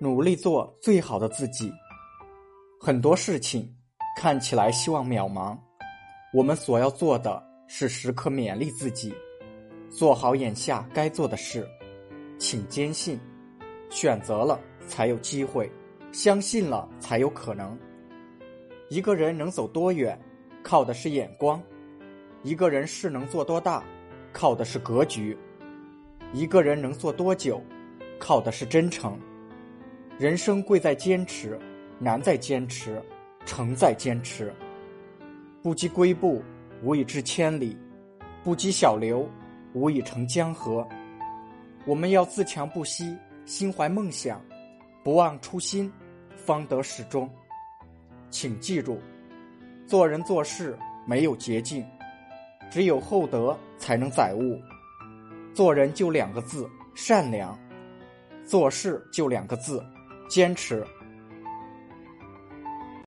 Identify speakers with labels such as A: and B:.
A: 努力做最好的自己。很多事情看起来希望渺茫，我们所要做的是时刻勉励自己，做好眼下该做的事。请坚信，选择了才有机会，相信了才有可能。一个人能走多远，靠的是眼光；一个人事能做多大，靠的是格局；一个人能做多久，靠的是真诚。人生贵在坚持，难在坚持，成在坚持。不积跬步，无以至千里；不积小流，无以成江河。我们要自强不息，心怀梦想，不忘初心，方得始终。请记住，做人做事没有捷径，只有厚德才能载物。做人就两个字：善良；做事就两个字。坚持。